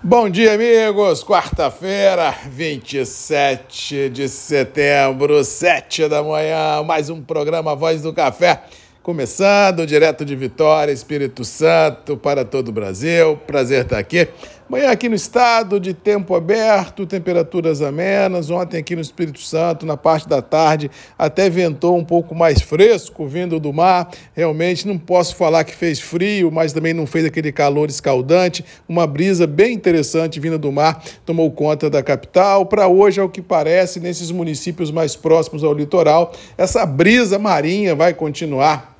Bom dia, amigos! Quarta-feira, 27 de setembro, 7 da manhã, mais um programa Voz do Café. Começando direto de Vitória, Espírito Santo, para todo o Brasil. Prazer estar aqui. Manhã aqui no estado, de tempo aberto, temperaturas amenas. Ontem aqui no Espírito Santo, na parte da tarde, até ventou um pouco mais fresco, vindo do mar. Realmente não posso falar que fez frio, mas também não fez aquele calor escaldante. Uma brisa bem interessante vinda do mar tomou conta da capital. Para hoje, ao que parece, nesses municípios mais próximos ao litoral, essa brisa marinha vai continuar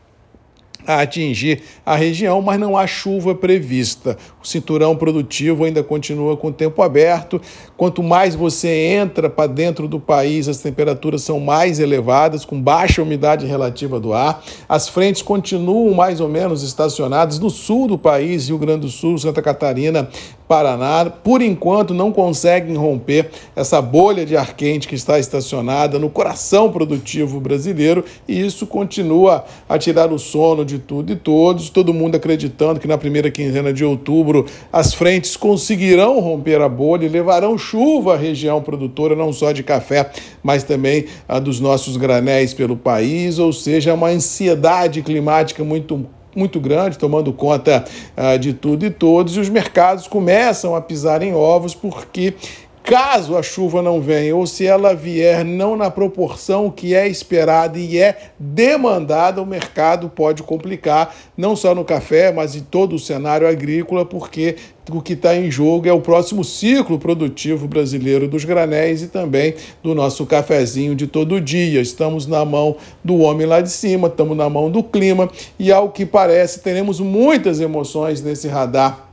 a atingir a região, mas não há chuva prevista. O cinturão produtivo ainda continua com o tempo aberto. Quanto mais você entra para dentro do país, as temperaturas são mais elevadas, com baixa umidade relativa do ar. As frentes continuam mais ou menos estacionadas no sul do país, Rio Grande do Sul, Santa Catarina, Paraná, por enquanto não conseguem romper essa bolha de ar quente que está estacionada no coração produtivo brasileiro e isso continua a tirar o sono de tudo e todos. Todo mundo acreditando que na primeira quinzena de outubro as frentes conseguirão romper a bolha e levarão chuva à região produtora, não só de café, mas também a dos nossos granéis pelo país, ou seja, uma ansiedade climática muito muito grande, tomando conta uh, de tudo e todos, e os mercados começam a pisar em ovos porque caso a chuva não venha ou se ela vier não na proporção que é esperada e é demandada, o mercado pode complicar, não só no café, mas em todo o cenário agrícola, porque o que está em jogo é o próximo ciclo produtivo brasileiro dos granéis e também do nosso cafezinho de todo dia. Estamos na mão do homem lá de cima, estamos na mão do clima e, ao que parece, teremos muitas emoções nesse radar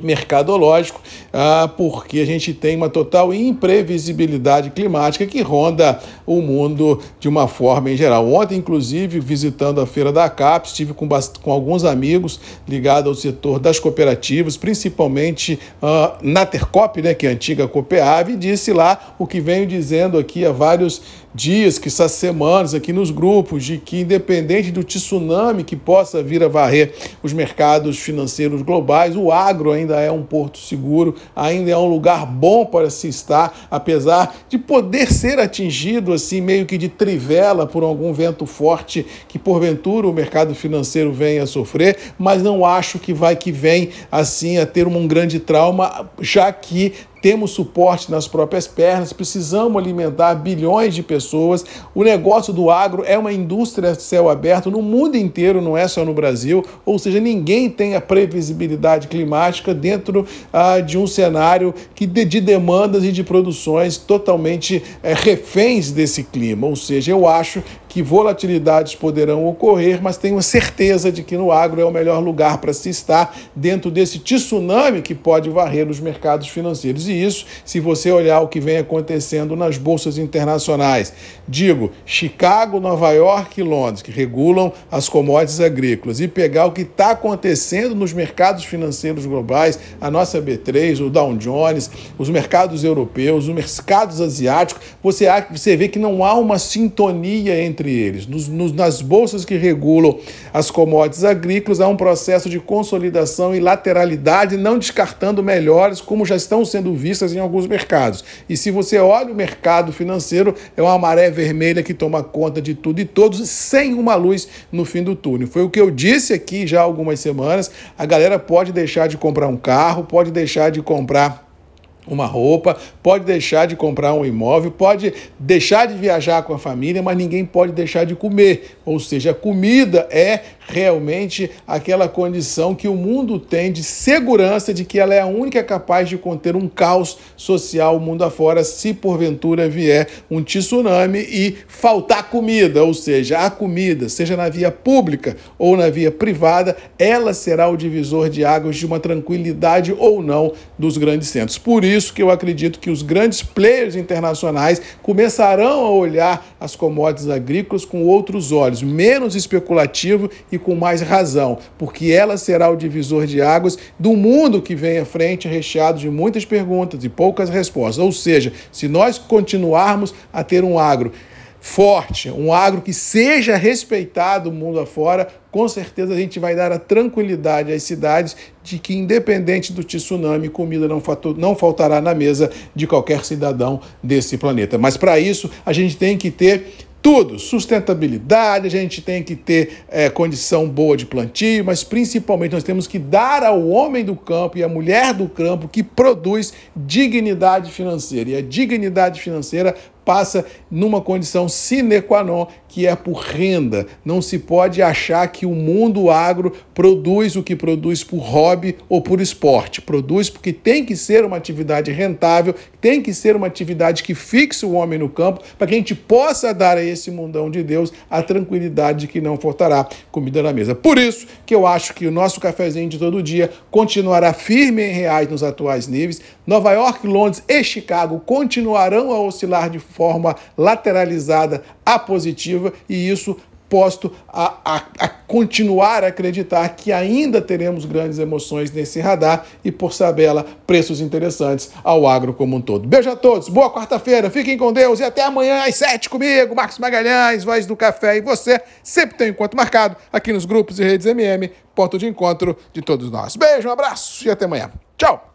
mercadológico, ah, porque a gente tem uma total imprevisibilidade climática que ronda o mundo de uma forma em geral. Ontem, inclusive, visitando a feira da CAP, estive com, com alguns amigos ligados ao setor das cooperativas, principalmente uh, na Tercop, né, que é a antiga Copeave, e disse lá o que venho dizendo aqui há vários dias, que essas semanas aqui nos grupos, de que independente do tsunami que possa vir a varrer os mercados financeiros globais, o agro ainda é um porto seguro, ainda é um lugar bom para se estar, apesar de poder ser atingido assim meio que de trivela por algum vento forte que porventura o mercado financeiro venha a sofrer, mas não acho que vai que vem assim a ter um grande trauma, já que temos suporte nas próprias pernas, precisamos alimentar bilhões de pessoas. O negócio do agro é uma indústria de céu aberto no mundo inteiro, não é só no Brasil, ou seja, ninguém tem a previsibilidade climática dentro ah, de um cenário que de, de, demandas e de produções totalmente é, reféns desse clima. Ou seja, eu acho que volatilidades poderão ocorrer, mas tenho certeza de que no agro é o melhor lugar para se estar dentro desse tsunami que pode varrer os mercados financeiros. E isso, se você olhar o que vem acontecendo nas bolsas internacionais, digo, Chicago, Nova York e Londres, que regulam as commodities agrícolas, e pegar o que está acontecendo nos mercados financeiros globais, a nossa B3, o Dow Jones, os mercados europeus, os mercados asiáticos, você, você vê que não há uma sintonia entre entre eles. Nos, nos, nas bolsas que regulam as commodities agrícolas, há um processo de consolidação e lateralidade, não descartando melhores, como já estão sendo vistas em alguns mercados. E se você olha o mercado financeiro, é uma maré vermelha que toma conta de tudo e todos, sem uma luz no fim do túnel. Foi o que eu disse aqui já há algumas semanas. A galera pode deixar de comprar um carro, pode deixar de comprar uma roupa, pode deixar de comprar um imóvel, pode deixar de viajar com a família, mas ninguém pode deixar de comer. Ou seja, a comida é realmente aquela condição que o mundo tem de segurança de que ela é a única capaz de conter um caos social mundo afora se porventura vier um tsunami e faltar comida, ou seja, a comida, seja na via pública ou na via privada, ela será o divisor de águas de uma tranquilidade ou não dos grandes centros. Por isso que eu acredito que os grandes players internacionais começarão a olhar as commodities agrícolas com outros olhos, menos especulativo e com mais razão, porque ela será o divisor de águas do mundo que vem à frente, recheado de muitas perguntas e poucas respostas. Ou seja, se nós continuarmos a ter um agro forte, um agro que seja respeitado mundo afora, com certeza a gente vai dar a tranquilidade às cidades de que, independente do tsunami, comida não, não faltará na mesa de qualquer cidadão desse planeta. Mas para isso, a gente tem que ter tudo, sustentabilidade, a gente tem que ter é, condição boa de plantio, mas principalmente nós temos que dar ao homem do campo e à mulher do campo que produz dignidade financeira. E a dignidade financeira passa numa condição sine qua non, que é por renda. Não se pode achar que o mundo agro produz o que produz por hobby ou por esporte. Produz porque tem que ser uma atividade rentável, tem que ser uma atividade que fixe o homem no campo, para que a gente possa dar a esse mundão de Deus a tranquilidade de que não faltará comida na mesa. Por isso que eu acho que o nosso cafezinho de todo dia continuará firme em reais nos atuais níveis. Nova York, Londres e Chicago continuarão a oscilar de forma lateralizada a positiva e isso posto a, a, a, continuar a acreditar que ainda teremos grandes emoções nesse radar e, por tabela, preços interessantes ao agro como um todo. Beijo a todos, boa quarta-feira, fiquem com Deus e até amanhã às sete comigo, Marcos Magalhães, Voz do Café e você sempre tem um encontro marcado aqui nos grupos e redes MM, ponto de encontro de todos nós. Beijo, um abraço e até amanhã. Tchau!